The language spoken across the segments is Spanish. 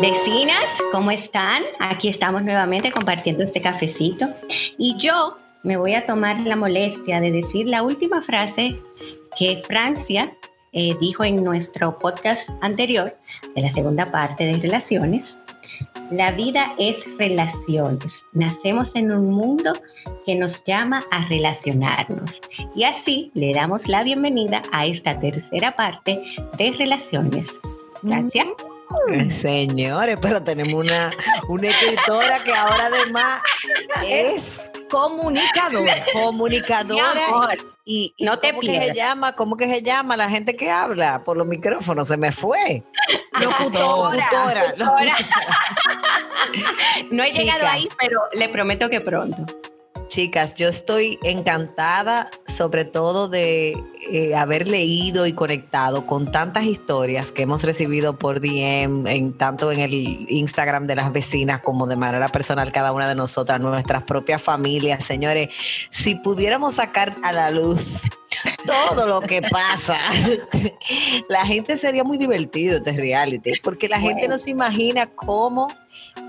Vecinas, ¿cómo están? Aquí estamos nuevamente compartiendo este cafecito. Y yo me voy a tomar la molestia de decir la última frase que Francia eh, dijo en nuestro podcast anterior, de la segunda parte de relaciones. La vida es relaciones. Nacemos en un mundo que nos llama a relacionarnos. Y así le damos la bienvenida a esta tercera parte de relaciones. Gracias. Señores, pero tenemos una, una escritora que ahora además es Comunicadora. comunicadora. Y, y no te ¿cómo que se llama? ¿Cómo que se llama la gente que habla por los micrófonos? Se me fue. Locutora. Locutora. No he llegado ahí, pero le prometo que pronto. Chicas, yo estoy encantada sobre todo de eh, haber leído y conectado con tantas historias que hemos recibido por DM, en, tanto en el Instagram de las vecinas como de manera personal cada una de nosotras, nuestras propias familias. Señores, si pudiéramos sacar a la luz todo lo que pasa, la gente sería muy divertido este reality, porque la gente no se imagina cómo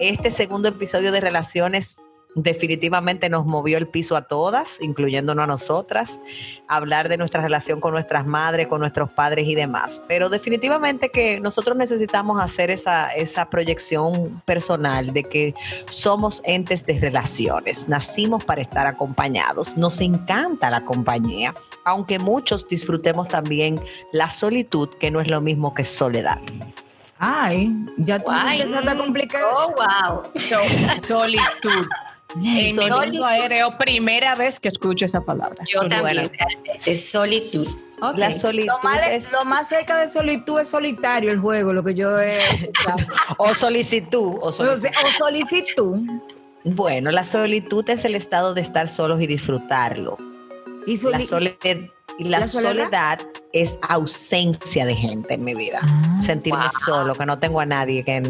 este segundo episodio de Relaciones definitivamente nos movió el piso a todas, incluyéndonos a nosotras, hablar de nuestra relación con nuestras madres, con nuestros padres y demás. Pero definitivamente que nosotros necesitamos hacer esa, esa proyección personal de que somos entes de relaciones, nacimos para estar acompañados, nos encanta la compañía, aunque muchos disfrutemos también la solitud, que no es lo mismo que soledad. Ay, ya tú Guay. empezaste a complicar. Oh, wow. Solitud. En Solitud. mundo aéreo, primera vez que escucho esa palabra. Yo también, realmente. Solitud. La solitud Lo más, es- lo más cerca de solitud es solitario el juego, lo que yo he escuchado. o solicitud, o sea, o solicitud. Bueno, la solitud es el estado de estar solos y disfrutarlo. Y La, soli- la ¿La soledad? soledad es ausencia de gente en mi vida. Ah, Sentirme wow. solo, que no tengo a nadie, que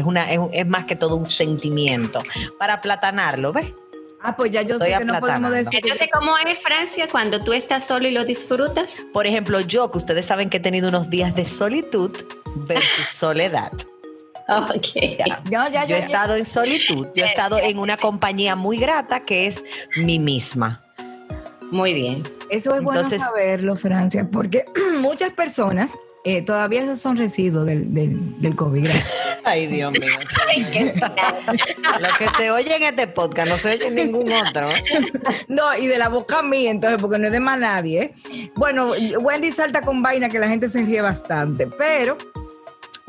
es, una, es, más que todo un sentimiento. Para aplatanarlo, ¿ves? Ah, pues ya yo Estoy sé que no podemos decir. Entonces, ¿cómo es Francia cuando tú estás solo y lo disfrutas? Por ejemplo, yo, que ustedes saben que he tenido unos días de solitud versus soledad. Ok. No, ya, Yo ya, he ya. estado en solitud, yo he estado en una compañía muy grata que es mi misma. Muy bien. Eso es bueno saberlo, Francia, porque muchas personas eh, todavía son residuos del, del, del COVID. gracias. Ay, Dios mío. Lo que se oye en este podcast no se oye en ningún otro. No, y de la boca mía, entonces, porque no es de más nadie. ¿eh? Bueno, Wendy salta con vaina que la gente se ríe bastante, pero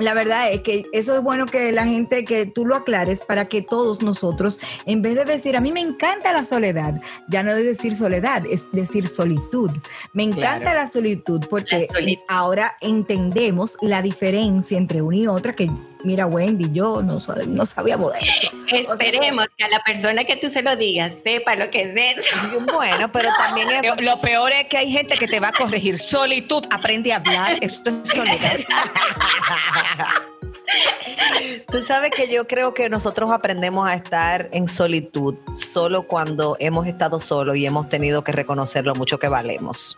la verdad es que eso es bueno que la gente, que tú lo aclares para que todos nosotros, en vez de decir, a mí me encanta la soledad, ya no es decir soledad, es decir solitud. Me encanta Claro. la solitud porque La solitud. ahora entendemos la diferencia entre una y otra que, mira, Wendy, yo no, no sabíamos de eso. O sea, Esperemos que a la persona que tú se lo digas sepa lo que es eso. Bueno, pero también es Lo- Lo peor es que hay gente que te va a corregir. Solitud, aprende a hablar. Esto es soledad. Tú sabes que yo creo que nosotros aprendemos a estar en solitud solo cuando hemos estado solos y hemos tenido que reconocer lo mucho que valemos.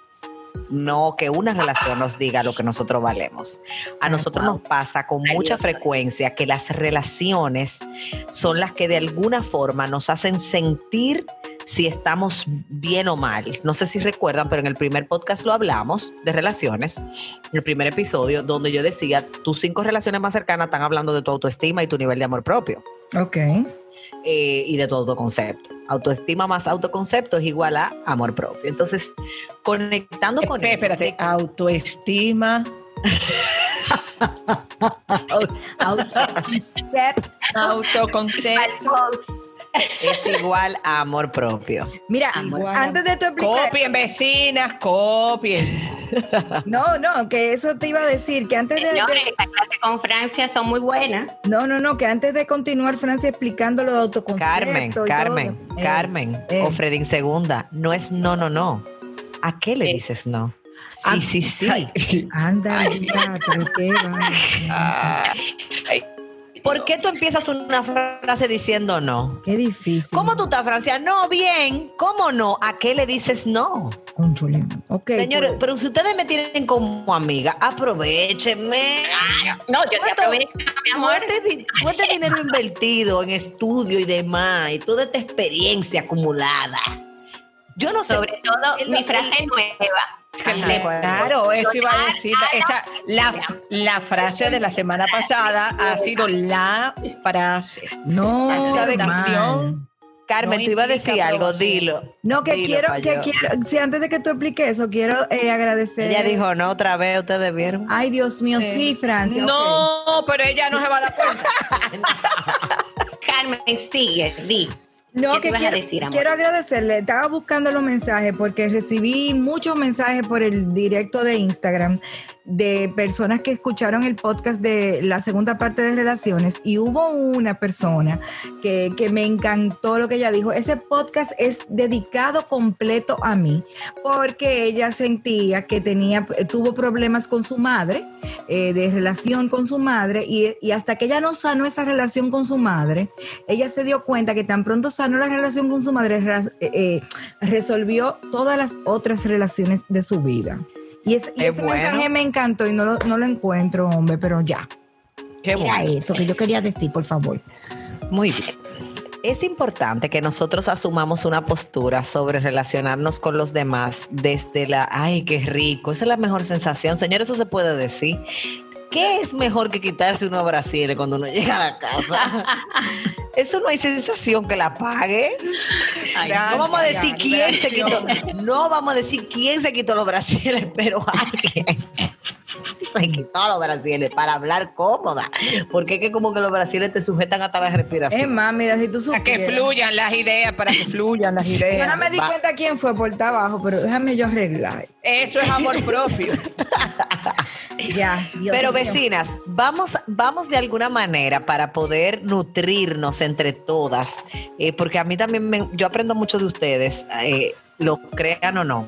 No que una relación nos diga lo que nosotros valemos. A nosotros nos pasa con mucha frecuencia que las relaciones son las que de alguna forma nos hacen sentir si estamos bien o mal. No sé si recuerdan, pero en el primer podcast lo hablamos de relaciones, en el primer episodio, donde yo decía, tus cinco relaciones más cercanas están hablando de tu autoestima y tu nivel de amor propio Ok. eh, y de tu autoconcepto. Autoestima más autoconcepto es igual a amor propio. Entonces, conectando con Espérate, eso, espérate, autoestima, Autoconcepto. autoconcepto. Es igual a amor propio. Mira, Amor. antes de tu explicar, Copien, vecinas, copien. no, no, que eso te iba a decir, que antes de, Señores, de- esta clase con Francia son muy buenas. no, no, no, que antes de continuar, Francia, explicando lo de autoconcepto Carmen, y todo, Carmen, eh, Carmen, eh. o Fredín Segunda, no es no, no, no. ¿A qué le Eh. dices no? Ah, Sí, sí, sí. Anda, ya, pero qué va. ¿Por qué tú empiezas una frase diciendo no? Qué difícil. ¿Cómo tú estás, Francia? No, bien. ¿Cómo no? ¿A qué le dices no? Conchole. Ok. Señores, pues, pero si ustedes me tienen como amiga, aprovechenme. No, yo te ¿Cuánto- aprovecho, mi amor. Este dinero invertido en estudio y demás, y toda esta experiencia acumulada. Yo no sé. Sobre todo, mi frase nueva. Claro, eso iba a decir. Esa, la, la frase de la semana pasada ha sido la frase. no, esa man. Carmen, no tú ibas a decir algo, dilo. No, que Dilo, quiero, que yo. quiero, si antes de que tú expliques eso, quiero eh, agradecer. Ella dijo no otra vez, ustedes vieron. Ay, Dios mío, sí, Sí. Francia. No, pero ella no se va a dar cuenta. Carmen, sigue, di. No, ¿Qué que quiero, decir, quiero agradecerle. Estaba buscando los mensajes porque recibí muchos mensajes por el directo de Instagram de personas que escucharon el podcast de la segunda parte de relaciones y hubo una persona que, que me encantó lo que ella dijo. Ese podcast es dedicado completo a mí porque ella sentía que tenía, tuvo problemas con su madre, eh, de relación con su madre y, y hasta que ella no sanó esa relación con su madre, ella se dio cuenta que tan pronto sanó la relación con su madre, eh, eh, resolvió todas las otras relaciones de su vida. Y, es- y ese bueno. mensaje me encantó y no lo, no lo encuentro, hombre, pero ya. Qué Era bueno. eso que yo quería decir, por favor. Muy bien. Es importante que nosotros asumamos una postura sobre relacionarnos con los demás desde la, ay, qué rico, esa es la mejor sensación. Señor, eso se puede decir. ¿Qué es mejor que quitarse unos brasiles cuando uno llega a la casa? Eso no hay sensación que la pague. no vamos a decir quién se quitó. No vamos a decir quién se quitó los brasiles, pero alguien se quitó los brasiles para hablar cómoda. Porque es que como que los brasiles te sujetan hasta la respiración. Es más, mira, si tú Para que supieras. fluyan las ideas, para que fluyan las Yo ideas. no me di Va. cuenta quién fue por estar abajo, pero déjame yo arreglar. Eso es amor propio. Ya, Dios Pero vecinas, vamos, vamos de alguna manera para poder nutrirnos entre todas, eh, porque a mí también me- yo aprendo mucho de ustedes, eh, lo crean o no.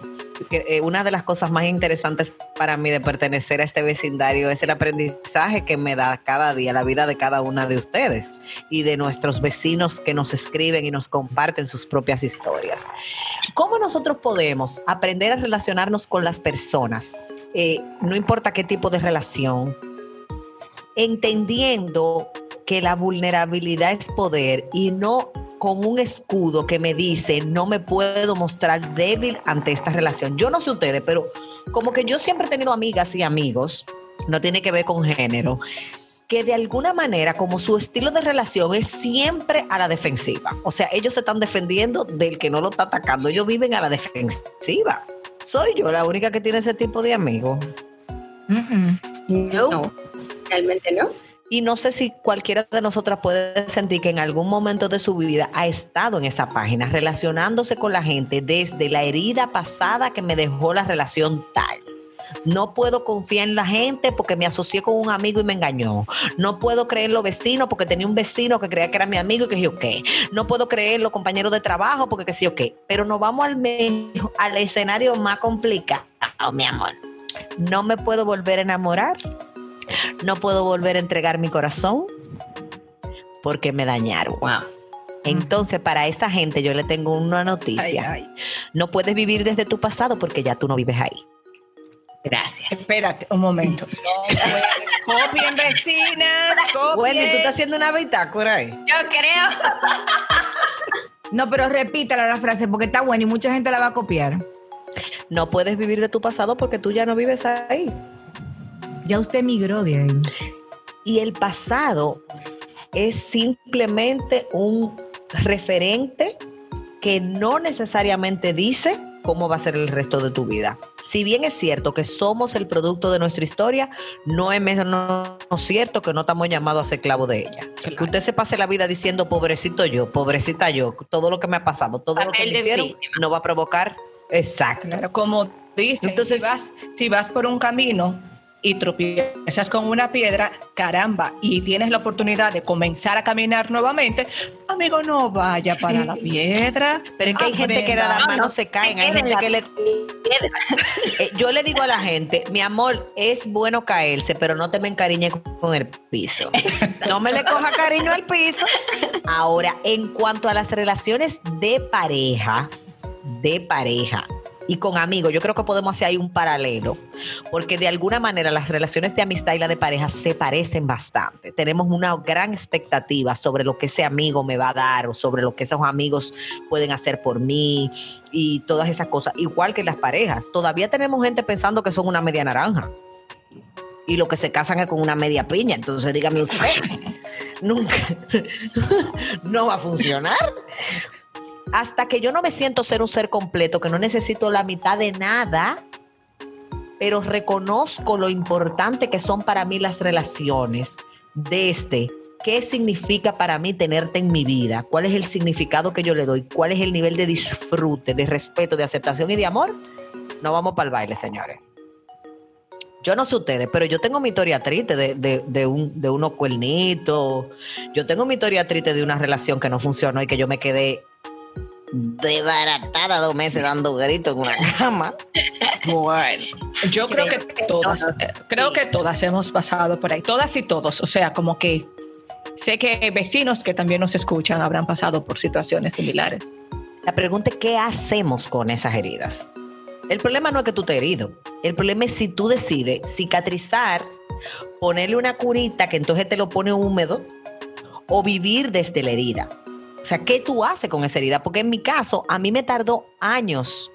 que, eh, una de las cosas más interesantes para mí de pertenecer a este vecindario es el aprendizaje que me da cada día la vida de cada una de ustedes y de nuestros vecinos que nos escriben y nos comparten sus propias historias. ¿Cómo nosotros podemos aprender a relacionarnos con las personas? Eh, no importa qué tipo de relación, entendiendo que la vulnerabilidad es poder y no con un escudo que me dice no me puedo mostrar débil ante esta relación. Yo no sé ustedes, pero como que yo siempre he tenido amigas y amigos, no tiene que ver con género, que de alguna manera como su estilo de relación es siempre a la defensiva. O sea, ellos se están defendiendo del que no lo está atacando, ellos viven a la defensiva. Soy yo la única que tiene ese tipo de amigos. No, realmente no. Y no sé si cualquiera de nosotras puede sentir que en algún momento de su vida ha estado en esa página, relacionándose con la gente desde la herida pasada que me dejó la relación tal. No puedo confiar en la gente porque me asocié con un amigo y me engañó. No puedo creer en los vecinos porque tenía un vecino que creía que era mi amigo y que yo qué. No puedo creer en los compañeros de trabajo porque que sí o qué. Pero nos vamos al, al escenario más complicado, mi amor. No me puedo volver a enamorar no puedo volver a entregar mi corazón porque me dañaron. Entonces, para esa gente yo le tengo una noticia. Ay, ay. No puedes vivir desde tu pasado porque ya tú no vives ahí. Gracias. Espérate un momento. copien, vecinas, copien. Wendy, tú estás haciendo una bitácora ahí. Yo creo. No, pero repítala la frase porque está buena y mucha gente la va a copiar. No puedes vivir de tu pasado porque tú ya no vives ahí. Ya usted migró de ahí. Y el pasado es simplemente un referente que no necesariamente dice cómo va a ser el resto de tu vida. Si bien es cierto que somos el producto de nuestra historia, no es menos cierto que no estamos llamados a ser clavo de ella. Que usted se pase la vida diciendo pobrecito yo, pobrecita yo, todo lo que me ha pasado, todo lo que Papel me hicieron, víctima. no va a provocar. Exacto. Claro, como dices, Entonces- si, vas, si vas por un camino y tropiezas con una piedra, caramba, y tienes la oportunidad de comenzar a caminar nuevamente, amigo, no vaya para la piedra. Pero es que hay gente que nada más no, no se caen, hay gente en que le... Eh, yo le digo a la gente, mi amor, es bueno caerse, pero no te me encariñes con el piso. No me le coja cariño al piso. Ahora, en cuanto a las relaciones de pareja, de pareja y con amigos, yo creo que podemos hacer ahí un paralelo, porque de alguna manera las relaciones de amistad y la de pareja se parecen bastante. Tenemos una gran expectativa sobre lo que ese amigo me va a dar o sobre lo que esos amigos pueden hacer por mí y todas esas cosas. Igual que las parejas. Todavía tenemos gente pensando que son una media naranja. Y lo que se casan es con una media piña. Entonces dígame usted, nunca, no va a funcionar. Hasta que yo no me siento ser un ser completo, que no necesito la mitad de nada, pero reconozco lo importante que son para mí las relaciones desde qué significa para mí tenerte en mi vida, cuál es el significado que yo le doy, cuál es el nivel de disfrute, de respeto, de aceptación y de amor, no vamos para el baile, señores. Yo no sé ustedes, pero yo tengo mi historia triste de, de, de un, de unos cuernitos. Yo tengo mi historia triste de una relación que no funcionó y que yo me quedé desbaratada dos meses dando gritos en una cama. Bueno, yo creo que Creo que todas, todos, eh, creo sí. que todas hemos pasado por ahí, todas y todos, o sea, como que sé que vecinos que también nos escuchan habrán pasado por situaciones similares. La pregunta es qué hacemos con esas heridas. El problema no es que tú te herido. El problema es si tú decides cicatrizar, ponerle una curita que entonces te lo pone húmedo o vivir desde la herida. O sea, ¿qué tú haces con esa herida? Porque en mi caso, a mí me tardó años.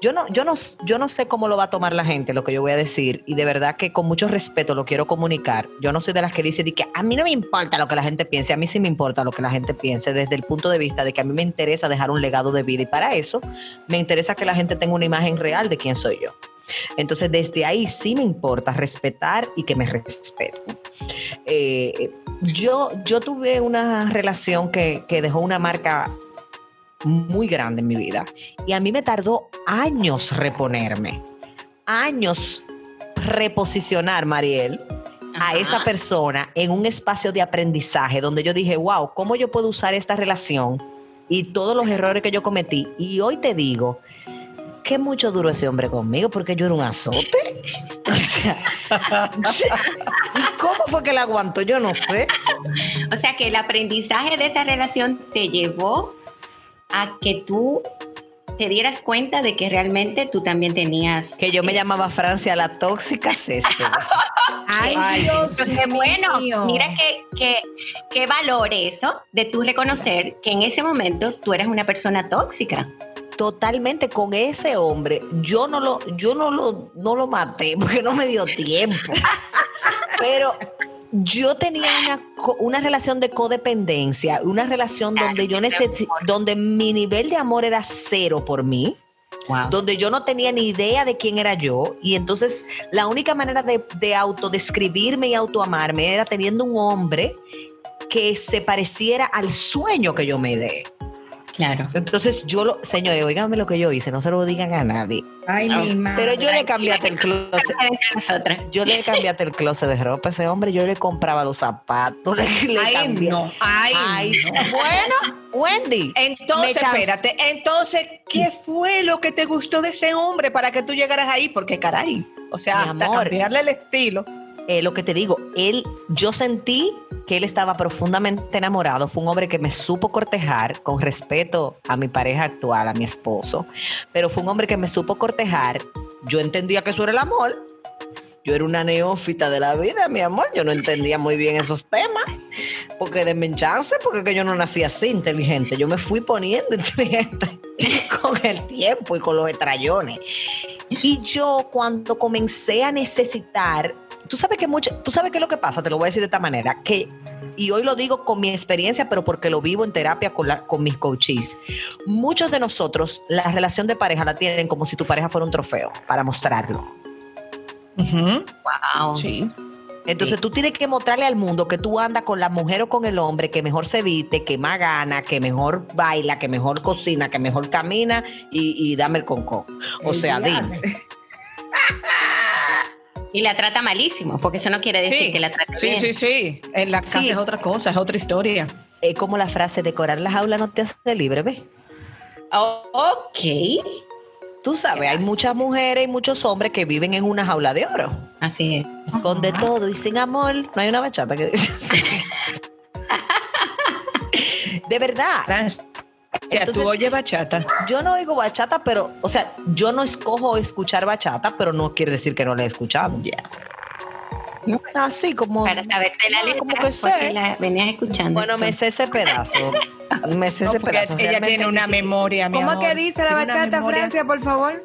Yo no, yo no, yo no sé cómo lo va a tomar la gente, lo que yo voy a decir, y de verdad que con mucho respeto lo quiero comunicar. Yo no soy de las que dice de que a mí no me importa lo que la gente piense, a mí sí me importa lo que la gente piense, desde el punto de vista de que a mí me interesa dejar un legado de vida, y para eso me interesa que la gente tenga una imagen real de quién soy yo. Entonces, desde ahí sí me importa respetar y que me respeten. Eh, yo, yo tuve una relación que, que dejó una marca muy grande en mi vida y a mí me tardó años reponerme, años reposicionar, Mariel, a esa persona en un espacio de aprendizaje donde yo dije, wow, ¿cómo yo puedo usar esta relación y todos los errores que yo cometí? Y hoy te digo, qué mucho duró ese hombre conmigo porque yo era un azote. O sea, ¿y cómo fue que la aguantó? Yo no sé. O sea que el aprendizaje de esa relación te llevó a que tú te dieras cuenta de que realmente tú también tenías. Que yo me llamaba Francia la tóxica céspeda. Ay, Ay, Dios Entonces, bueno, mío. mira que, que, que valor eso de tú reconocer que en ese momento tú eras una persona tóxica. Totalmente con ese hombre. Yo no lo, yo no lo, no lo maté porque no me dio tiempo. Pero yo tenía una, relación de codependencia, una relación donde yo necesito, donde mi nivel de amor era cero por mí. donde yo no tenía ni idea de quién era yo y entonces la única manera de, de autodescribirme y autoamarme era teniendo un hombre que se pareciera al sueño que yo me dé. Claro. Entonces yo lo, señores, oíganme lo que yo hice, no se lo digan a nadie. Ay, mi madre. Pero yo le cambié hasta el closet. Yo le cambié hasta el closet de ropa a ese hombre, yo le compraba los zapatos, le, le Ay, cambié. no, ay, Ay, no. bueno, Wendy. Entonces, espérate, entonces, ¿qué fue lo que te gustó de ese hombre para que tú llegaras ahí? Porque caray, o sea, Mi hasta amor. cambiarle el estilo. Eh, lo que te digo, él, yo sentí que él estaba profundamente enamorado. Fue un hombre que me supo cortejar con respeto a mi pareja actual, a mi esposo. Pero fue un hombre que me supo cortejar yo entendía que eso era el amor. Yo era una neófita de la vida, mi amor. Yo no entendía muy bien esos temas. Porque de chance, porque que yo no nací así inteligente. Yo me fui poniendo inteligente con el tiempo y con los estrellones. Y yo cuando comencé a necesitar, tú sabes que mucho, tú sabes qué es lo que pasa, te lo voy a decir de esta manera, que y hoy lo digo con mi experiencia, pero porque lo vivo en terapia con, la, con mis coaches. Muchos de nosotros la relación de pareja la tienen como si tu pareja fuera un trofeo para mostrarlo. Wow. Sí. Entonces tú tienes que mostrarle al mundo que tú andas con la mujer o con el hombre que mejor se viste, que más gana, que mejor baila, que mejor cocina, que mejor camina y, dame el concón. O sea, dime. Y la trata malísimo, porque eso no quiere decir que la trata sí, bien. Sí, sí, sí. En la casa es otra cosa, es otra historia. Es como la frase, decorar la jaula no te hace libre, ¿ves? Oh, ok. Tú sabes, hay muchas mujeres y muchos hombres que viven en una jaula de oro. Así es. Con de todo y sin amor. No hay una bachata que dice así. de verdad. Entonces, tú oyes bachata. Yo no oigo bachata, pero, o sea, yo no escojo escuchar bachata, pero no quiere decir que no la he escuchado. Ya. Así como. Para saberte la letra, como que sé. la venías escuchando. Bueno, me sé ese pedazo. me sé ese pedazo. Ella tiene una memoria. Mi ¿Cómo amor. que dice la bachata, Francia, por favor?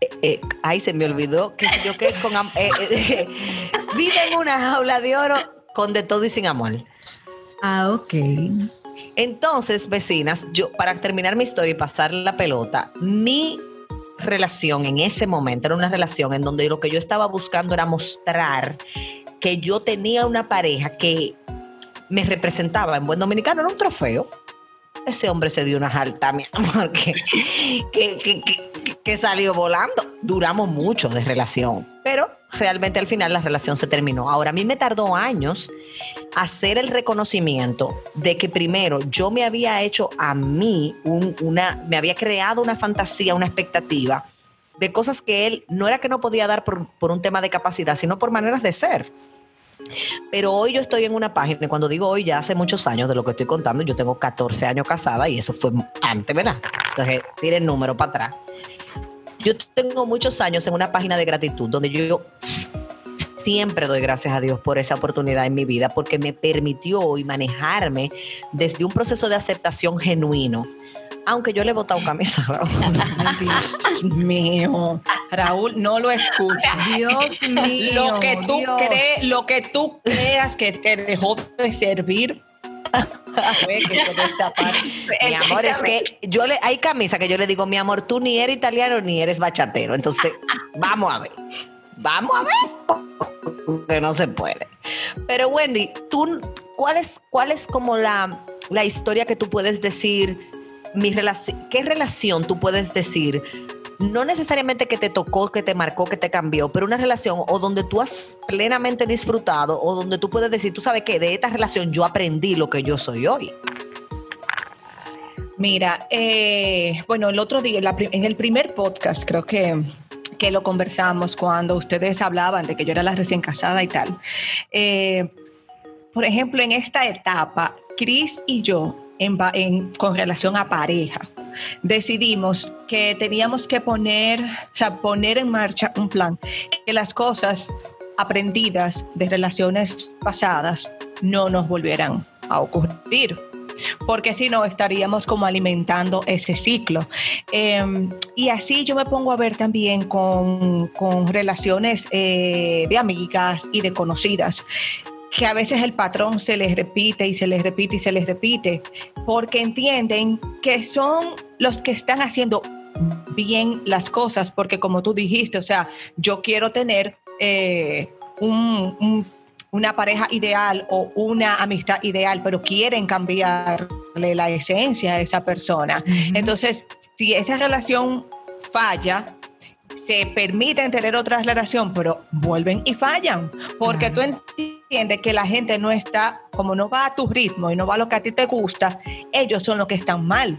Eh, eh, ay, se me olvidó que yo que con eh, eh, vive en una jaula de oro con de todo y sin amor. Ah, ok. Entonces, vecinas, yo para terminar mi historia y pasar la pelota, mi relación en ese momento era una relación en donde lo que yo estaba buscando era mostrar que yo tenía una pareja que me representaba en buen dominicano, era un trofeo. Ese hombre se dio una alta, mi amor, que salió volando. Duramos mucho de relación, pero realmente al final la relación se terminó. Ahora, a mí me tardó años hacer el reconocimiento de que primero yo me había hecho a mí un- una, me había creado una fantasía, una expectativa de cosas que él no era que no podía dar por, por un tema de capacidad, sino por maneras de ser. Pero hoy yo estoy en una página, y cuando digo hoy, ya hace muchos años de lo que estoy contando, yo tengo 14 años casada y eso fue antes, ¿verdad? Entonces, tire el número para atrás. Yo tengo muchos años en una página de gratitud donde yo siempre doy gracias a Dios por esa oportunidad en mi vida porque me permitió y manejarme desde un proceso de aceptación genuino. Aunque yo le he botado camisa, Raúl. Dios mío. Raúl, no lo escuches. Dios mío. Lo que tú Dios. crees, lo que tú creas que te dejó de servir. Mi amor, es que yo le, hay camisa que yo le digo, mi amor, tú ni eres italiano ni eres bachatero. Entonces, vamos a ver. Vamos a ver. Que no se puede. Pero Wendy, tú, ¿cuál es, cuál es como la, la historia que tú puedes decir? Mi relación, ¿Qué relación tú puedes decir? No necesariamente que te tocó, que te marcó, que te cambió, pero una relación o donde tú has plenamente disfrutado o donde tú puedes decir, tú sabes que de esta relación yo aprendí lo que yo soy hoy. Mira, eh, bueno, el otro día, en el primer podcast, creo que, que lo conversamos cuando ustedes hablaban de que yo era la recién casada y tal. Eh, por ejemplo, en esta etapa, Chris y yo, en, en- con relación a pareja, decidimos que teníamos que poner, o sea, poner en marcha un plan, que las cosas aprendidas de relaciones pasadas no nos volvieran a ocurrir porque si no estaríamos como alimentando ese ciclo. Eh, y así yo me pongo a ver también con, con relaciones eh, de amigas y de conocidas que a veces el patrón se les repite y se les repite y se les repite, porque entienden que son los que están haciendo bien las cosas, porque como tú dijiste, o sea, yo quiero tener eh, un, un una pareja ideal o una amistad ideal, pero quieren cambiarle la esencia a esa persona. Entonces, si esa relación falla, se permiten tener otra relación, pero vuelven y fallan, porque tú entiendes que la gente no está, como no va a tu ritmo y no va a lo que a ti te gusta, ellos son los que están mal.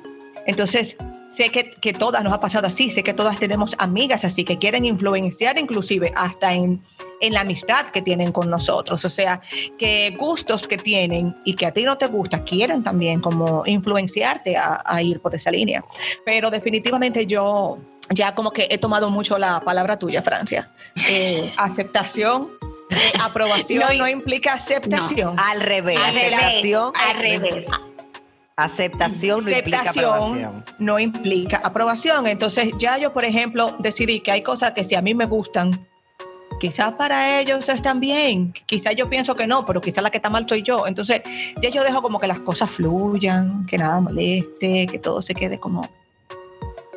Entonces, sé que, que todas nos ha pasado así, sé que todas tenemos amigas así que quieren influenciar inclusive hasta en, en la amistad que tienen con nosotros. O sea, que gustos que tienen y que a ti no te gusta, quieren también como influenciarte a, a ir por esa línea. Pero definitivamente yo ya como que he tomado mucho la palabra tuya, Francia. Eh, aceptación, eh, aprobación no, No, implica aceptación. Al revés. Al revés, al revés. Aceptación no implica aprobación. no implica aprobación. Entonces, ya yo, por ejemplo, decidí que hay cosas que si a mí me gustan, quizás para ellos están bien. Quizás yo pienso que no, pero quizás la que está mal soy yo. Entonces, ya yo dejo como que las cosas fluyan, que nada moleste, que todo se quede como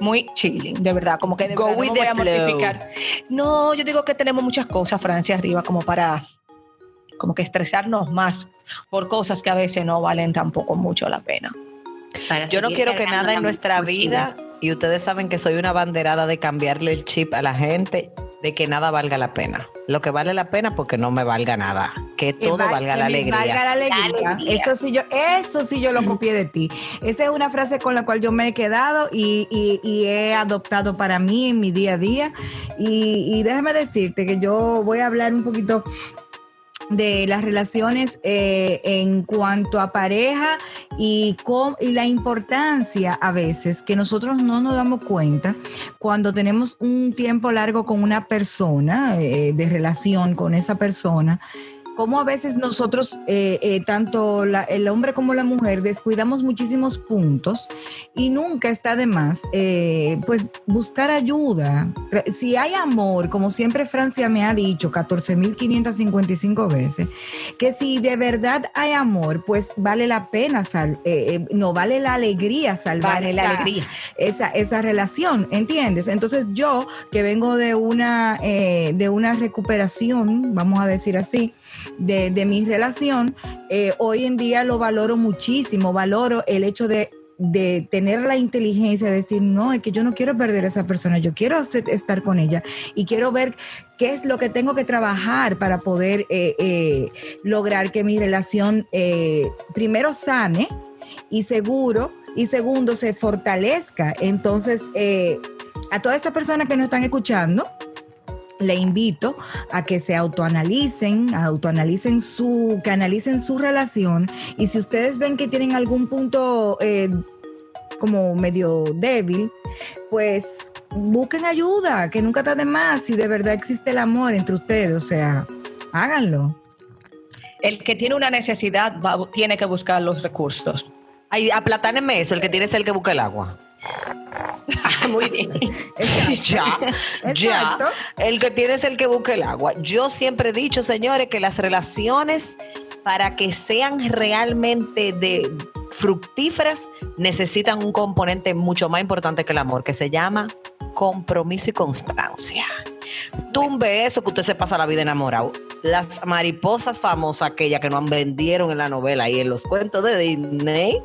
muy chilling, de verdad, como que de Go verdad no me voy a mortificar. No, yo digo que tenemos muchas cosas, Francia, arriba, como para como que estresarnos más por cosas que a veces no valen tampoco mucho la pena. Para Yo no quiero que nada en nuestra vida, y ustedes saben que soy una banderada de cambiarle el chip a la gente, de que nada valga la pena. Lo que vale la pena porque no me valga nada. Que todo va- valga que la alegría. valga la alegría. La alegría. Eso sí yo, eso sí yo lo copié de ti. Esa es una frase con la cual yo me he quedado y, y- y he adoptado para mí en mi día a día. Y, y déjame decirte que yo voy a hablar un poquito de las relaciones eh, en cuanto a pareja y, con, y la importancia a veces que nosotros no nos damos cuenta cuando tenemos un tiempo largo con una persona, eh, de relación con esa persona, como a veces nosotros, eh, eh, tanto la- el hombre como la mujer, descuidamos muchísimos puntos y nunca está de más, eh, pues, buscar ayuda. Si hay amor, como siempre Francia me ha dicho 14.555 veces, que si de verdad hay amor, pues vale la pena, sal- no vale la alegría salvar Vale la esa- alegría. esa, esa relación, ¿entiendes? Entonces yo, que vengo de una, de una recuperación, vamos a decir así, de, de mi relación, eh, hoy en día lo valoro muchísimo, valoro el hecho de de tener la inteligencia de decir, no, es que yo no quiero perder a esa persona, yo quiero estar con ella y quiero ver qué es lo que tengo que trabajar para poder eh, eh, lograr que mi relación primero sane y seguro y segundo se fortalezca. Entonces, a todas estas personas que nos están escuchando, le invito a que se autoanalicen, autoanalicen su, que analicen su relación y si ustedes ven que tienen algún punto eh, como medio débil, pues busquen ayuda, que nunca está de más si de verdad existe el amor entre ustedes, o sea, háganlo. El que tiene una necesidad va- tiene que buscar los recursos. Ay, aplatáneme eso, el que tiene es el que busca el agua. Muy bien. ya, ya. El que tiene es el que busca el agua. Yo siempre he dicho, señores, que las relaciones, para que sean realmente de fructíferas, necesitan un componente mucho más importante que el amor, que se llama compromiso y constancia. Tumbe eso que usted se pasa la vida enamorado. Las mariposas famosas, aquellas que nos vendieron en la novela y en los cuentos de Disney,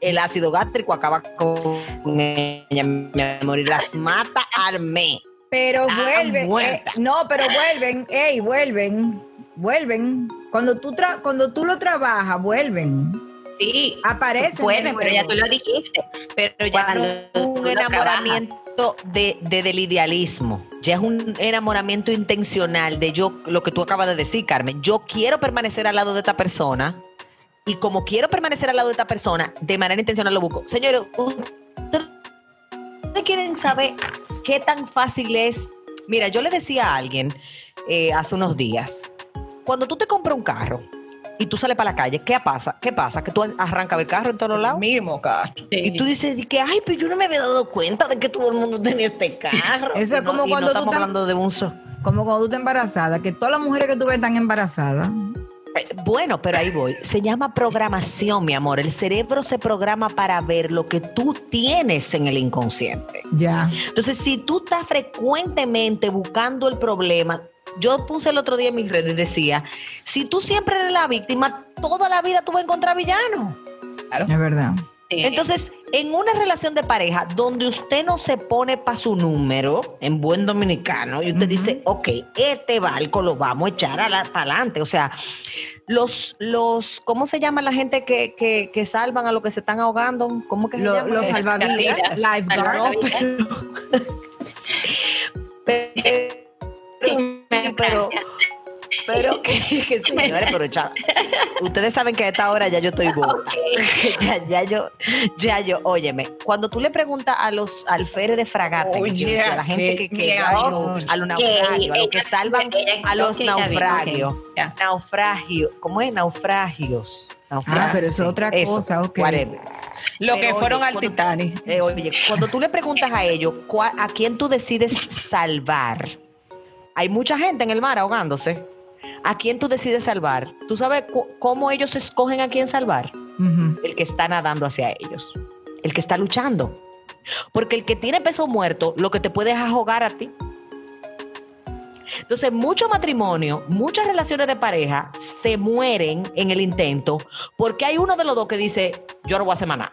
el ácido gástrico acaba con ella, mi amor, y las mata al mes. Pero Ah, vuelven, eh, no, pero vuelven, ey, vuelven, vuelven. Cuando tú, tra- cuando tú lo trabajas, vuelven, Sí, aparecen. de vuelven, pero ya tú lo dijiste. Pero ya no un enamoramiento de, de- del idealismo. Ya es un enamoramiento intencional de yo, lo que tú acabas de decir, Carmen. Yo quiero permanecer al lado de esta persona y como quiero permanecer al lado de esta persona, de manera intencional lo busco. Señores, ustedes quieren saber qué tan fácil es. Mira, yo le decía a alguien eh, hace unos días, cuando tú te compras un carro y tú sales para la calle, ¿qué pasa? ¿Qué pasa? Que tú arrancas el carro en todos lados. Mismo caso. Y tú dices di que, ay, pero yo no me había dado cuenta de que todo el mundo tenía este carro. Eso es no- como cuando no tú estamos estás- hablando de un so- Como cuando tú estás embarazada, que todas las mujeres que tú ves están embarazadas. Eh, Bueno, pero ahí voy. Se llama programación, mi amor. El cerebro se programa para ver lo que tú tienes en el inconsciente. Ya. Entonces, si tú estás frecuentemente buscando el problema, yo puse el otro día en mis redes y decía, si tú siempre eres la víctima, toda la vida tú vas a encontrar villanos. Es verdad. Sí. Entonces, en una relación de pareja donde usted no se pone para su número, en buen dominicano, y usted dice, ok, este barco lo vamos a echar para adelante. O sea, los, los, ¿cómo se llama la gente que, que, que salvan a los que se están ahogando? ¿Cómo que se Lo- llama? los salvavidas, lifeguards. pero, pero, Pero que, que señores, pero ya, ustedes saben que a esta hora ya yo estoy gorda. ya, ya yo, ya yo, óyeme, cuando tú le preguntas a los alférez de fragata, que a la gente que, que mi a, los, amor. a los naufragios, a los que salvan a los naufragios, naufragios, ¿cómo es? Naufragios. Ah, pero eso es otra cosa, ok. whatever. Lo Pero, que oye, fueron al Titanic. Eh, oye, cuando tú le preguntas a ellos cuál- a quién tú decides salvar, hay mucha gente en el mar ahogándose. ¿A quién tú decides salvar? ¿Tú sabes cómo ellos escogen a quién salvar? El que está nadando hacia ellos, el que está luchando. Porque el que tiene peso muerto, lo que te puede es ahogar a ti. Entonces, muchos matrimonios, muchas relaciones de pareja se mueren en el intento porque hay uno de los dos que dice, yo no voy a hacer más nada.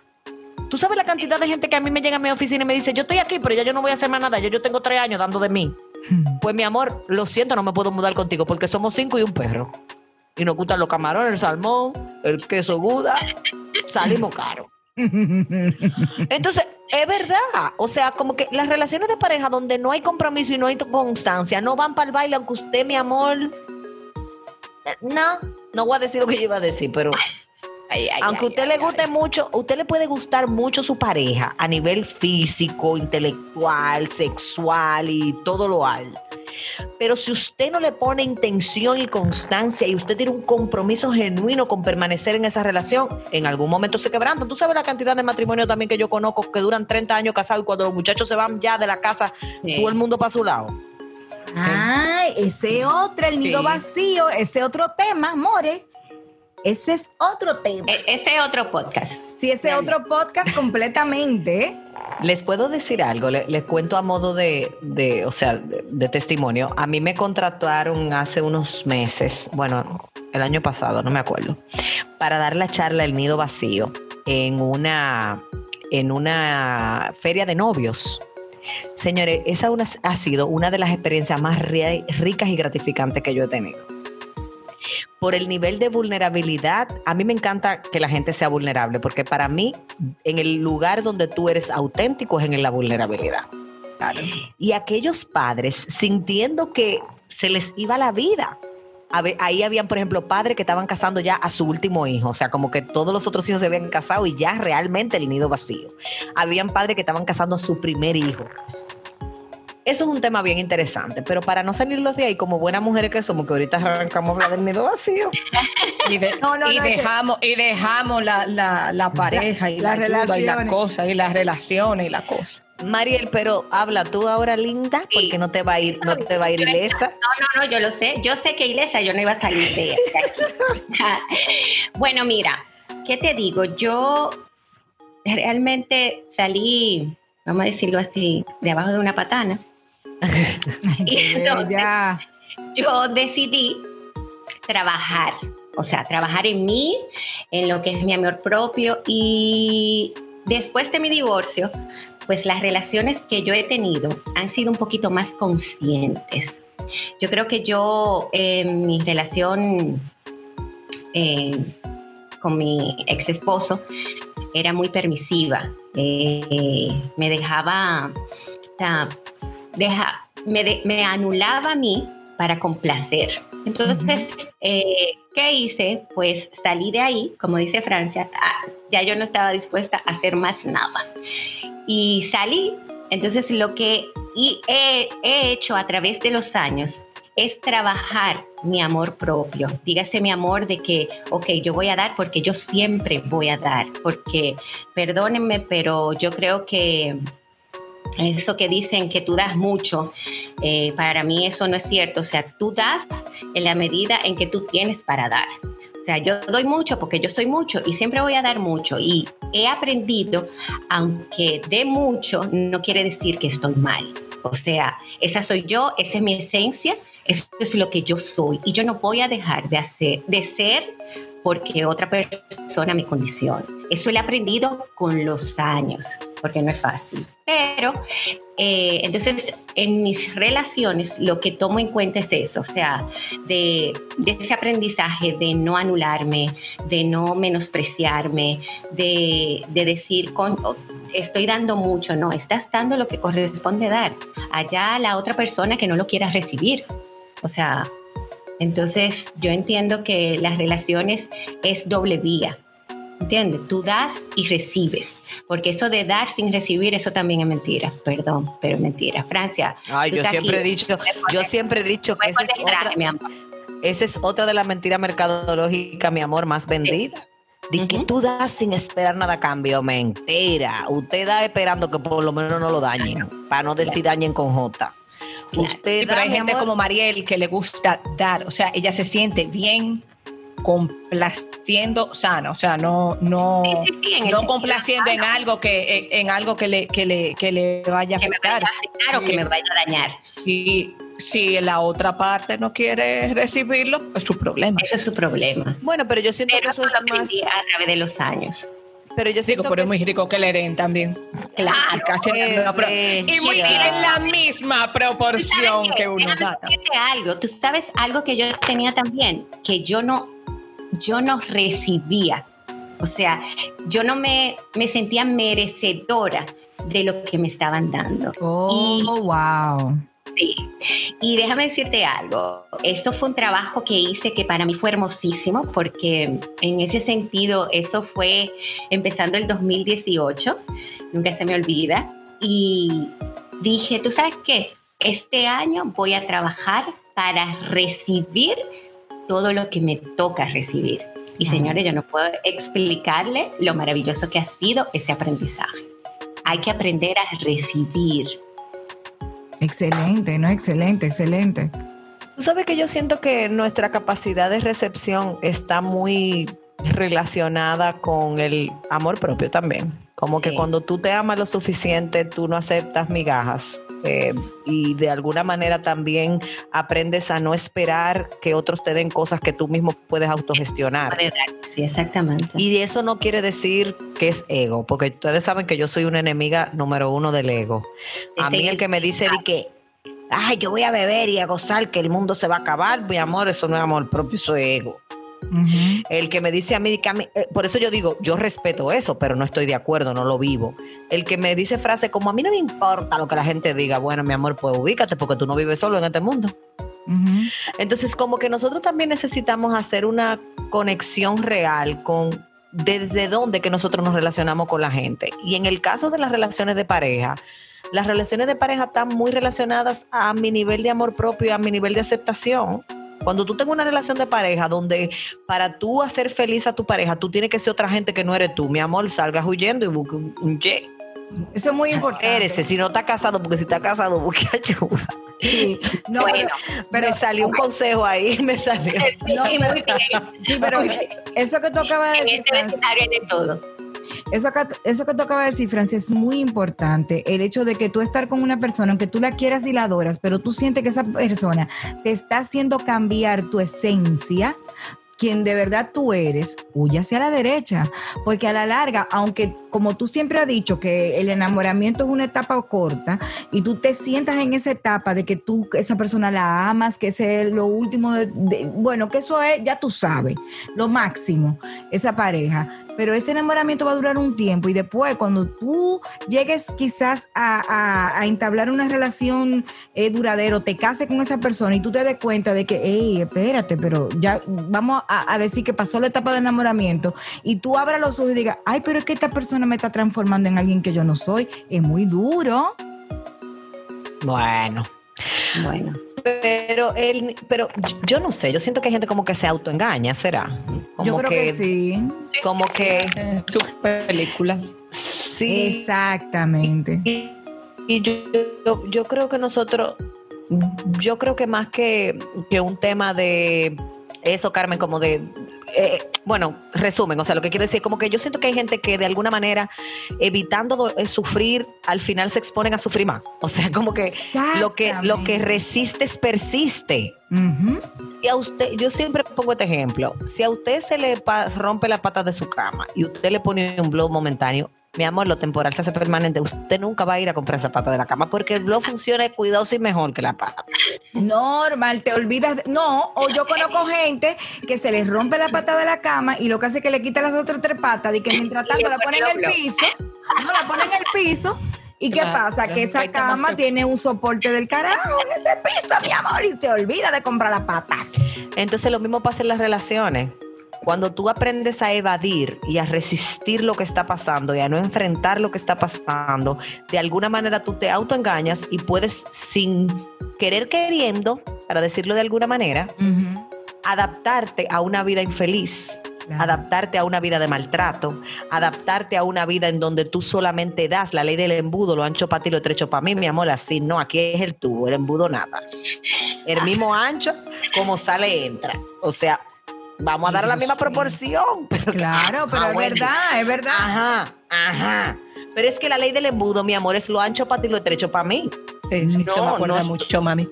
Tú sabes la cantidad de gente que a mí me llega a mi oficina y me dice, yo estoy aquí, pero ya yo no voy a hacer más nada, ya yo tengo tres años dando de mí. Pues mi amor, lo siento, no me puedo mudar contigo porque somos cinco y un perro. Y nos gustan los camarones, el salmón, el queso guda, salimos caros. Entonces, es verdad. O sea, como que las relaciones de pareja donde no hay compromiso y no hay constancia, no van para el baile, aunque usted, mi amor. eh, No, no voy a decir lo que yo iba a decir, pero Ay, ay, aunque a usted ay, le ay. guste mucho, usted le puede gustar mucho su pareja a nivel físico, intelectual, sexual y todo lo al. Pero si usted no le pone intención y constancia y usted tiene un compromiso genuino con permanecer en esa relación, en algún momento se quebranta. Tú sabes la cantidad de matrimonios también que yo conozco que duran 30 años casados y cuando los muchachos se van ya de la casa, Sí. todo el mundo para su lado. Ay, ese otro, el nido Sí. vacío, ese otro tema, amores. Ese es otro tema. E- Ese otro podcast. Sí, ese Dale. otro podcast completamente. Les puedo decir algo, le- les, cuento a modo de, de, o sea, de, de testimonio. A mí me contrataron hace unos meses, bueno, el año pasado, no me acuerdo, para dar la charla El Nido Vacío en una, en una feria de novios. Señores, esa una- ha sido una de las experiencias más ri- ricas y gratificantes que yo he tenido. Por el nivel de vulnerabilidad, a mí me encanta que la gente sea vulnerable, porque para mí, en el lugar donde tú eres auténtico es en la vulnerabilidad. Y aquellos padres sintiendo que se les iba la vida. Ahí habían, por ejemplo, padres que estaban casando ya a su último hijo, o sea, como que todos los otros hijos se habían casado y ya realmente el nido vacío. Habían padres que estaban casando a su primer hijo. Eso es un tema bien interesante, pero para no salirlos de ahí, como buenas mujeres que somos, que ahorita arrancamos a hablar del nido vacío. Y, de- No, no, y no, dejamos, y dejamos la, la, la pareja y las la ayuda y las relaciones. cosas y las relaciones y la cosa. Mariel, pero habla tú ahora, linda, Sí. porque no te va a ir, no te va a ir ilesa. No, no, no, yo lo sé. Yo sé que Ilesa yo no iba a salir de, de aquí. bueno, mira, ¿qué te digo? Yo realmente salí, vamos a decirlo así, de abajo de una patana. Y entonces- ya. yo decidí trabajar, o sea, trabajar en mí, en lo que es mi amor propio y después de mi divorcio, pues las relaciones que yo he tenido han sido un poquito más conscientes. Yo creo que yo en mi relación eh, con mi ex esposo era muy permisiva, Eh, me dejaba, o sea, deja, me, de- me anulaba a mí para complacer. Entonces, eh, ¿qué hice? Pues salí de ahí, como dice Francia, ah, ya yo no estaba dispuesta a hacer más nada. Y salí, entonces lo que y he, he hecho a través de los años es trabajar mi amor propio. Dígase mi amor de que, ok, yo voy a dar porque yo siempre voy a dar, porque perdónenme, pero yo creo que eso que dicen que tú das mucho, eh, para mí eso no es cierto. O sea, tú das en la medida en que tú tienes para dar. O sea, yo doy mucho porque yo soy mucho y siempre voy a dar mucho. Y he aprendido, aunque dé mucho, no quiere decir que estoy mal. O sea, esa soy yo, esa es mi esencia, eso es lo que yo soy. Y yo no voy a dejar de hacer, de ser porque otra persona me condiciona. Eso lo he aprendido con los años, porque no es fácil. Pero, eh, entonces, en mis relaciones lo que tomo en cuenta es eso, o sea, de, de ese aprendizaje de no anularme, de no menospreciarme, de, de decir, con, oh, estoy dando mucho, no, estás dando lo que corresponde dar. Allá la otra persona que no lo quiera recibir. O sea, Entonces, yo entiendo que las relaciones es doble vía. ¿Entiendes? Tú das y recibes. Porque eso de dar sin recibir, eso también es mentira. Perdón, pero es mentira. Francia. Ay, yo siempre he dicho, yo siempre he dicho que esa es otra, mi amor. esa es otra de las mentiras mercadológicas, mi amor, más vendida. De que tú das sin esperar nada a cambio. Mentira. Usted da esperando que por lo menos no lo dañen. Para no decir dañen con J. Claro. Usted Sí, pero hay gente amor, como Mariel que le gusta dar, o sea, ella se siente bien complaciendo sana, o sea, no, no, Sí, sí, sí, no complaciendo en algo que, en, en algo que le, que le, que le vaya a afectar. o que me vaya a dañar. Si, si la otra parte no quiere recibirlo, es su problema. Eso es su problema. Bueno, pero yo siento Pero que eso es lo más. a través de los años. Pero yo Digo, siento pero que es muy rico que le den también. Claro. Pero- y muy en la misma ¿Tú proporción que uno da. algo. Tú sabes algo que yo tenía también, que yo no, yo no recibía. O sea, yo no me, me sentía merecedora de lo que me estaban dando. Oh, Y- wow. Sí. Y déjame decirte algo, eso fue un trabajo que hice que para mí fue hermosísimo porque en ese sentido eso fue empezando el 2018, nunca se me olvida, y dije, ¿tú sabes qué? Este año voy a trabajar para recibir todo lo que me toca recibir. Y señores, yo no puedo explicarle lo maravilloso que ha sido ese aprendizaje. Hay que aprender a recibir. Excelente, ¿no? Excelente, excelente. Tú sabes que yo siento que nuestra capacidad de recepción está muy relacionada con el amor propio también. Como que cuando tú te amas lo suficiente, tú no aceptas migajas. Eh, y de alguna manera también aprendes a no esperar que otros te den cosas que tú mismo puedes autogestionar. Sí, exactamente. Y eso no quiere decir que es ego, porque ustedes saben que yo soy una enemiga número uno del ego. A mí el que me dice de que, ay, yo voy a beber y a gozar, que el mundo se va a acabar, mi amor, eso no es amor propio, eso es ego. El que me dice a mí, eh, por eso yo digo, yo respeto eso, pero no estoy de acuerdo, no lo vivo. El que me dice frases como, a mí no me importa lo que la gente diga, bueno, mi amor, pues ubícate, porque tú no vives solo en este mundo. Entonces, como que nosotros también necesitamos hacer una conexión real con desde dónde que nosotros nos relacionamos con la gente. Y en el caso de las relaciones de pareja, las relaciones de pareja están muy relacionadas a mi nivel de amor propio y a mi nivel de aceptación. Cuando tú tengas una relación de pareja donde para tú hacer feliz a tu pareja, tú tienes que ser otra gente que no eres tú, mi amor, salgas huyendo y busque un, un ye. Eso es muy importante. Espérese, si no está casado, porque si está casado, busque ayuda. Sí. No, Bueno, pero, me salió un consejo ahí, me salió. No, Sí, pero- sí, pero eso que tú acabas de En decir, este Francis, vecindario hay de todo. Eso que, eso que tú acabas de decir, Francia, es muy importante. El hecho de que tú estar con una persona, aunque tú la quieras y la adoras, pero tú sientes que esa persona te está haciendo cambiar tu esencia, quien de verdad tú eres, huye hacia la derecha. Porque a la larga, aunque como tú siempre has dicho que el enamoramiento es una etapa corta y tú te sientas en esa etapa de que tú, esa persona la amas, que ese es lo último, de- bueno, que eso es, ya tú sabes, lo máximo, esa pareja pero ese enamoramiento va a durar un tiempo y después cuando tú llegues quizás a, a- entablar una relación eh, duradera, te cases con esa persona y tú te des cuenta de que, hey, espérate, pero ya vamos a, a decir que pasó la etapa de enamoramiento y tú abras los ojos y digas, ay, pero es que esta persona me está transformando en alguien que yo no soy, es muy duro. Bueno, Bueno, pero él, pero yo no sé, yo siento que hay gente como que se autoengaña, ¿será? Como yo creo que, sí. Como que En su película. sí. Exactamente. Y, y yo, yo, yo creo que nosotros, yo creo que más que, que un tema de eso, Carmen, como de, eh, bueno, resumen, o sea, lo que quiero decir, como que yo siento que hay gente que de alguna manera, evitando do- eh, sufrir, al final se exponen a sufrir más. O sea, como que lo que, lo que resistes persiste. Ujú. Si a usted, yo siempre pongo este ejemplo, si a usted se le rompe la pata de su cama y usted le pone un blow momentáneo, mi amor, lo temporal se hace permanente, usted nunca va a ir a comprar esa pata de la cama porque el blow funciona cuidadoso y mejor que la pata. Normal, te olvidas. de- no, o yo conozco gente que se les rompe la pata de la cama y lo que hace es que le quita las otras tres patas y que mientras tanto la ponen en el piso, no la ponen en el piso ¿Y qué pasa? Que esa cama tiene un soporte del carajo en ese piso, mi amor, y te olvida de comprar las patas. Entonces lo mismo pasa en las relaciones. Cuando tú aprendes a evadir y a resistir lo que está pasando y a no enfrentar lo que está pasando, de alguna manera tú te autoengañas y puedes sin querer queriendo, para decirlo de alguna manera, adaptarte a una vida infeliz, Claro. adaptarte a una vida de maltrato, adaptarte a una vida en donde tú solamente das la ley del embudo, lo ancho para ti, lo estrecho para mí, mi amor, así no, aquí es el tubo, el embudo nada. El mismo ancho, como sale, entra. O sea, vamos a dar la misma proporción. Pero Claro, pero Ah, es bueno. verdad, es verdad. Ajá, ajá. Pero es que la ley del embudo, mi amor, es lo ancho para ti, lo estrecho para mí. Sí, sí, No, se me acuerda no- mucho, mami.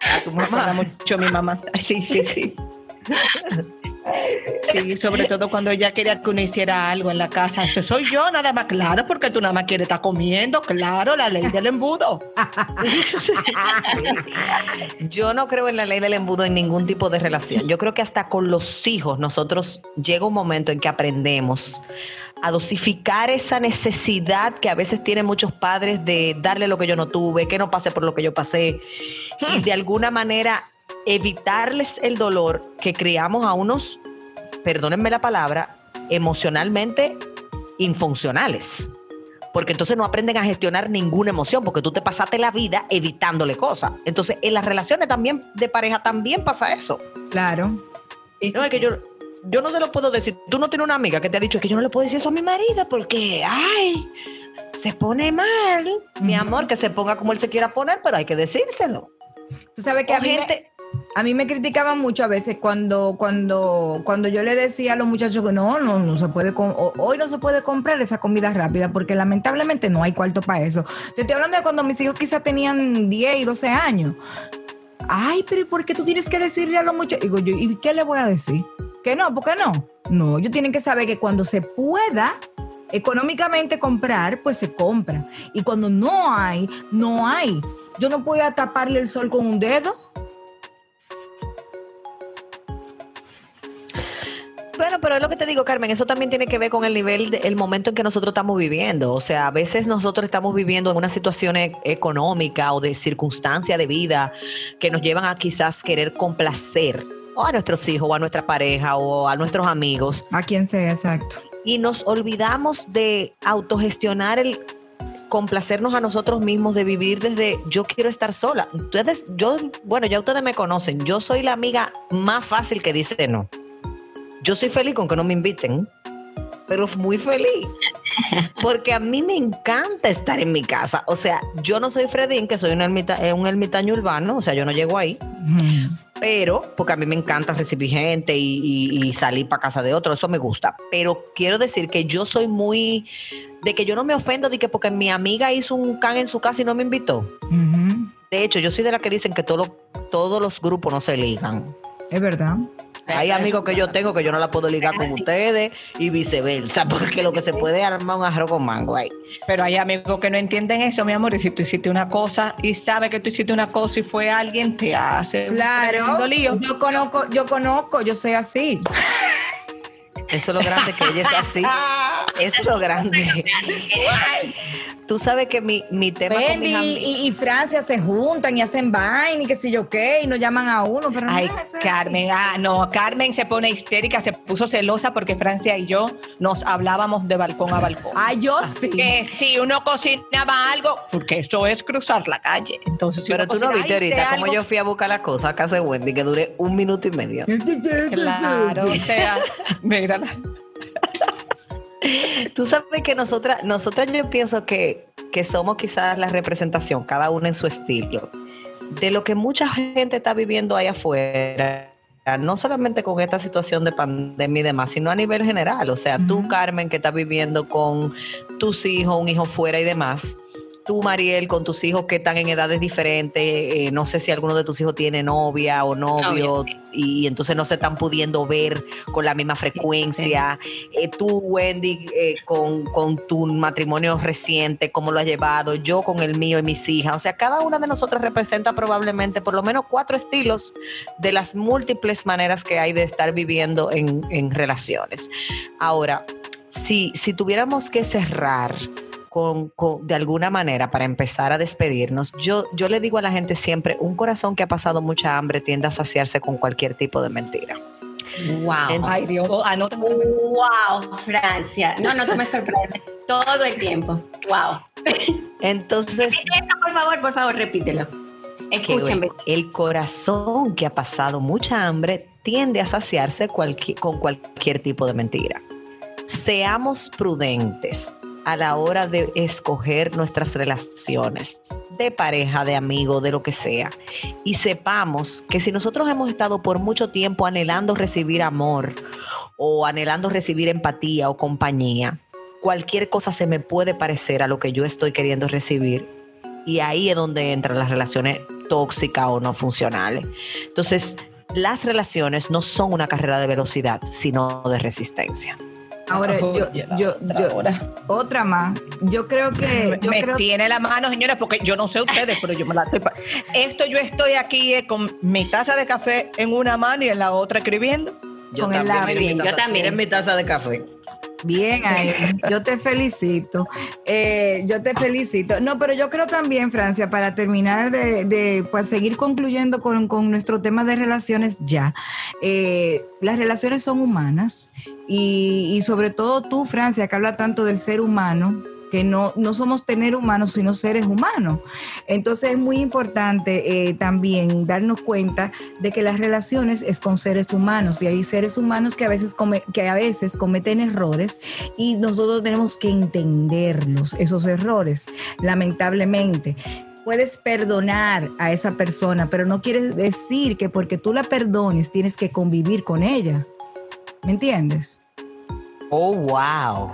A tu Me acuerda mamá. mucho mi mamá. Sí, sí, sí. Sí, sobre todo cuando ella quería que uno hiciera algo en la casa. Eso soy yo, nada más. Claro, porque tú nada más quieres estar comiendo. Claro, la ley del embudo. Yo no creo en la ley del embudo en ningún tipo de relación. Yo creo que hasta con los hijos nosotros llega un momento en que aprendemos a dosificar esa necesidad que a veces tienen muchos padres de darle lo que yo no tuve, que no pase por lo que yo pasé y de alguna manera evitarles el dolor que criamos a unos, perdónenme la palabra, emocionalmente infuncionales. Porque entonces no aprenden a gestionar ninguna emoción, porque tú te pasaste la vida evitándole cosas. Entonces, en las relaciones también de pareja también pasa eso. Claro. No, es que yo, yo no se lo puedo decir. Tú no tienes una amiga que te ha dicho que yo no le puedo decir eso a mi marido porque, ay, se pone mal. Mi amor, que se ponga como él se quiera poner, pero hay que decírselo. Tú sabes que O a mí, me, gente, a mí me criticaban mucho a veces cuando, cuando, cuando yo le decía a los muchachos que no, no, no se puede, hoy no se puede comprar esa comida rápida porque lamentablemente no hay cuarto para eso. Te estoy hablando de cuando mis hijos quizás tenían 10 y 12 años. Ay, pero ¿y ¿por qué tú tienes que decirle a los muchachos? Digo yo, ¿y qué le voy a decir? Que no, ¿por qué no? No, ellos tienen que saber que cuando se pueda económicamente comprar, pues se compra. Y cuando no hay, no hay. Yo no puedo taparle el sol con un dedo. Pero es lo que te digo, Carmen, eso también tiene que ver con el nivel, de- el momento en que nosotros estamos viviendo. O sea, a veces nosotros estamos viviendo en una situación e- económica o de circunstancia de vida que nos llevan a quizás querer complacer o a nuestros hijos o a nuestra pareja o a nuestros amigos A quien sea, exacto. y nos olvidamos de autogestionar el complacernos a nosotros mismos, de vivir desde yo quiero estar sola. Ustedes, yo, bueno, ya ustedes me conocen, yo soy la amiga más fácil que dice no. Yo soy feliz con que no me inviten, pero muy feliz. Porque a mí me encanta estar en mi casa. O sea, yo no soy Fredín, que soy un, ermita- eh, un ermitaño urbano, o sea, yo no llego ahí pero porque a mí me encanta recibir gente y, y- y salir para casa de otro, eso me gusta. Pero quiero decir que yo soy muy de que yo no me ofendo de que porque mi amiga hizo un can en su casa y no me invitó. De hecho, yo soy de la que dicen que todo todos los grupos no se ligan. Es verdad. Hay amigos que yo tengo que yo no la puedo ligar con ustedes y viceversa, porque lo que se puede armar un arroz con mango ahí. Pero hay amigos que no entienden eso, mi amor. Y si tú hiciste una cosa y sabe que tú hiciste una cosa y fue alguien, te hace un Claro. lío. Yo conozco, yo conozco, yo soy así. Eso es lo grande que ella es así. Eso es lo grande. Tú sabes que mi, mi tema con Wendy mis ami- y, y Francia se juntan y hacen vaina y qué sé yo qué, y nos llaman a uno, pero Ay, no, eso es Carmen, ah, no, Carmen se pone histérica, se puso celosa porque Francia y yo nos hablábamos de balcón a balcón. Ay, yo sí. Que si uno cocinaba algo, porque eso es cruzar la calle. Entonces, si Pero tú no viste "Ay, hice ahorita cómo algo". yo fui a buscar la cosa a casa de Wendy, que duré un minuto y medio. Claro, o sea, mírala. Tú sabes que nosotras, nosotras yo pienso que, que somos quizás la representación, cada una en su estilo, de lo que mucha gente está viviendo ahí afuera. No solamente con esta situación de pandemia y demás, sino a nivel general. O sea, tú. Carmen, que estás viviendo con tus hijos, un hijo fuera y demás. Tú, Mariel, con tus hijos que están en edades diferentes, eh, no sé si alguno de tus hijos tiene novia o novio, y, entonces no se están pudiendo ver con la misma frecuencia. Eh, tú, Wendy, eh, con, con tu matrimonio reciente, cómo lo has llevado, yo con el mío y mis hijas. O sea, cada una de nosotros representa probablemente por lo menos cuatro estilos de las múltiples maneras que hay de estar viviendo en, en relaciones. Ahora, si, si tuviéramos que cerrar con, con- de alguna manera para empezar a despedirnos, yo, yo le digo a la gente siempre, un corazón que ha pasado mucha hambre tiende a saciarse con cualquier tipo de mentira. Wow. Ay, Dios, anota. Wow, Francia. No, no te me sorprendes. Todo el tiempo. Wow. Entonces, Eso, por favor, por favor, repítelo. que Escúchenme. el corazón que ha pasado mucha hambre tiende a saciarse cualqui- con cualquier tipo de mentira. Seamos prudentes a la hora de escoger nuestras relaciones de pareja, de amigo, de lo que sea. Y sepamos que si nosotros hemos estado por mucho tiempo anhelando recibir amor o anhelando recibir empatía o compañía, cualquier cosa se me puede parecer a lo que yo estoy queriendo recibir y ahí es donde entran las relaciones tóxicas o no funcionales. Entonces, las relaciones no son una carrera de velocidad, sino de resistencia. Ahora, yo, yo, otra yo- hora. otra más. Yo creo que, yo me creo tiene la mano, señores, porque yo no sé ustedes, pero yo me la estoy. pa- Esto yo estoy aquí eh, con mi taza de café en una mano y en la otra escribiendo. Con el mi Yo también. miren mi taza de café. Bien ahí, yo te felicito, Eh, yo te felicito. No, pero yo creo también, Francia, para terminar de, de, pues, seguir concluyendo con, con nuestro tema de relaciones ya, eh, las relaciones son humanas y, y sobre todo tú, Francia, que habla tanto del ser humano, que no, no somos tener humanos, sino seres humanos. Entonces es muy importante eh, también darnos cuenta de que las relaciones es con seres humanos y hay seres humanos que a veces, que a veces cometen errores y nosotros tenemos que entenderlos, esos errores, lamentablemente. Puedes perdonar a esa persona, pero no quiere decir que porque tú la perdones tienes que convivir con ella. ¿Me entiendes? Oh, wow.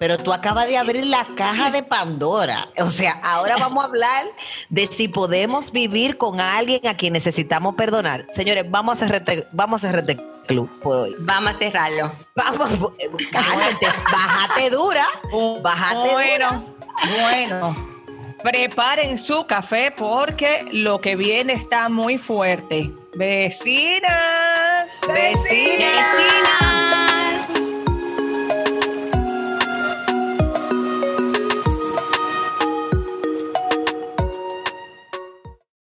Pero tú acabas de abrir la caja de Pandora. O sea, ahora vamos a hablar de si podemos vivir con alguien a quien necesitamos perdonar. Señores, vamos a este, vamos a este club por hoy. Vamos a cerrarlo. Vamos, cálmate, bájate dura. Bájate Bueno, bueno. Preparen su café porque lo que viene está muy fuerte. Vecinas, vecinas.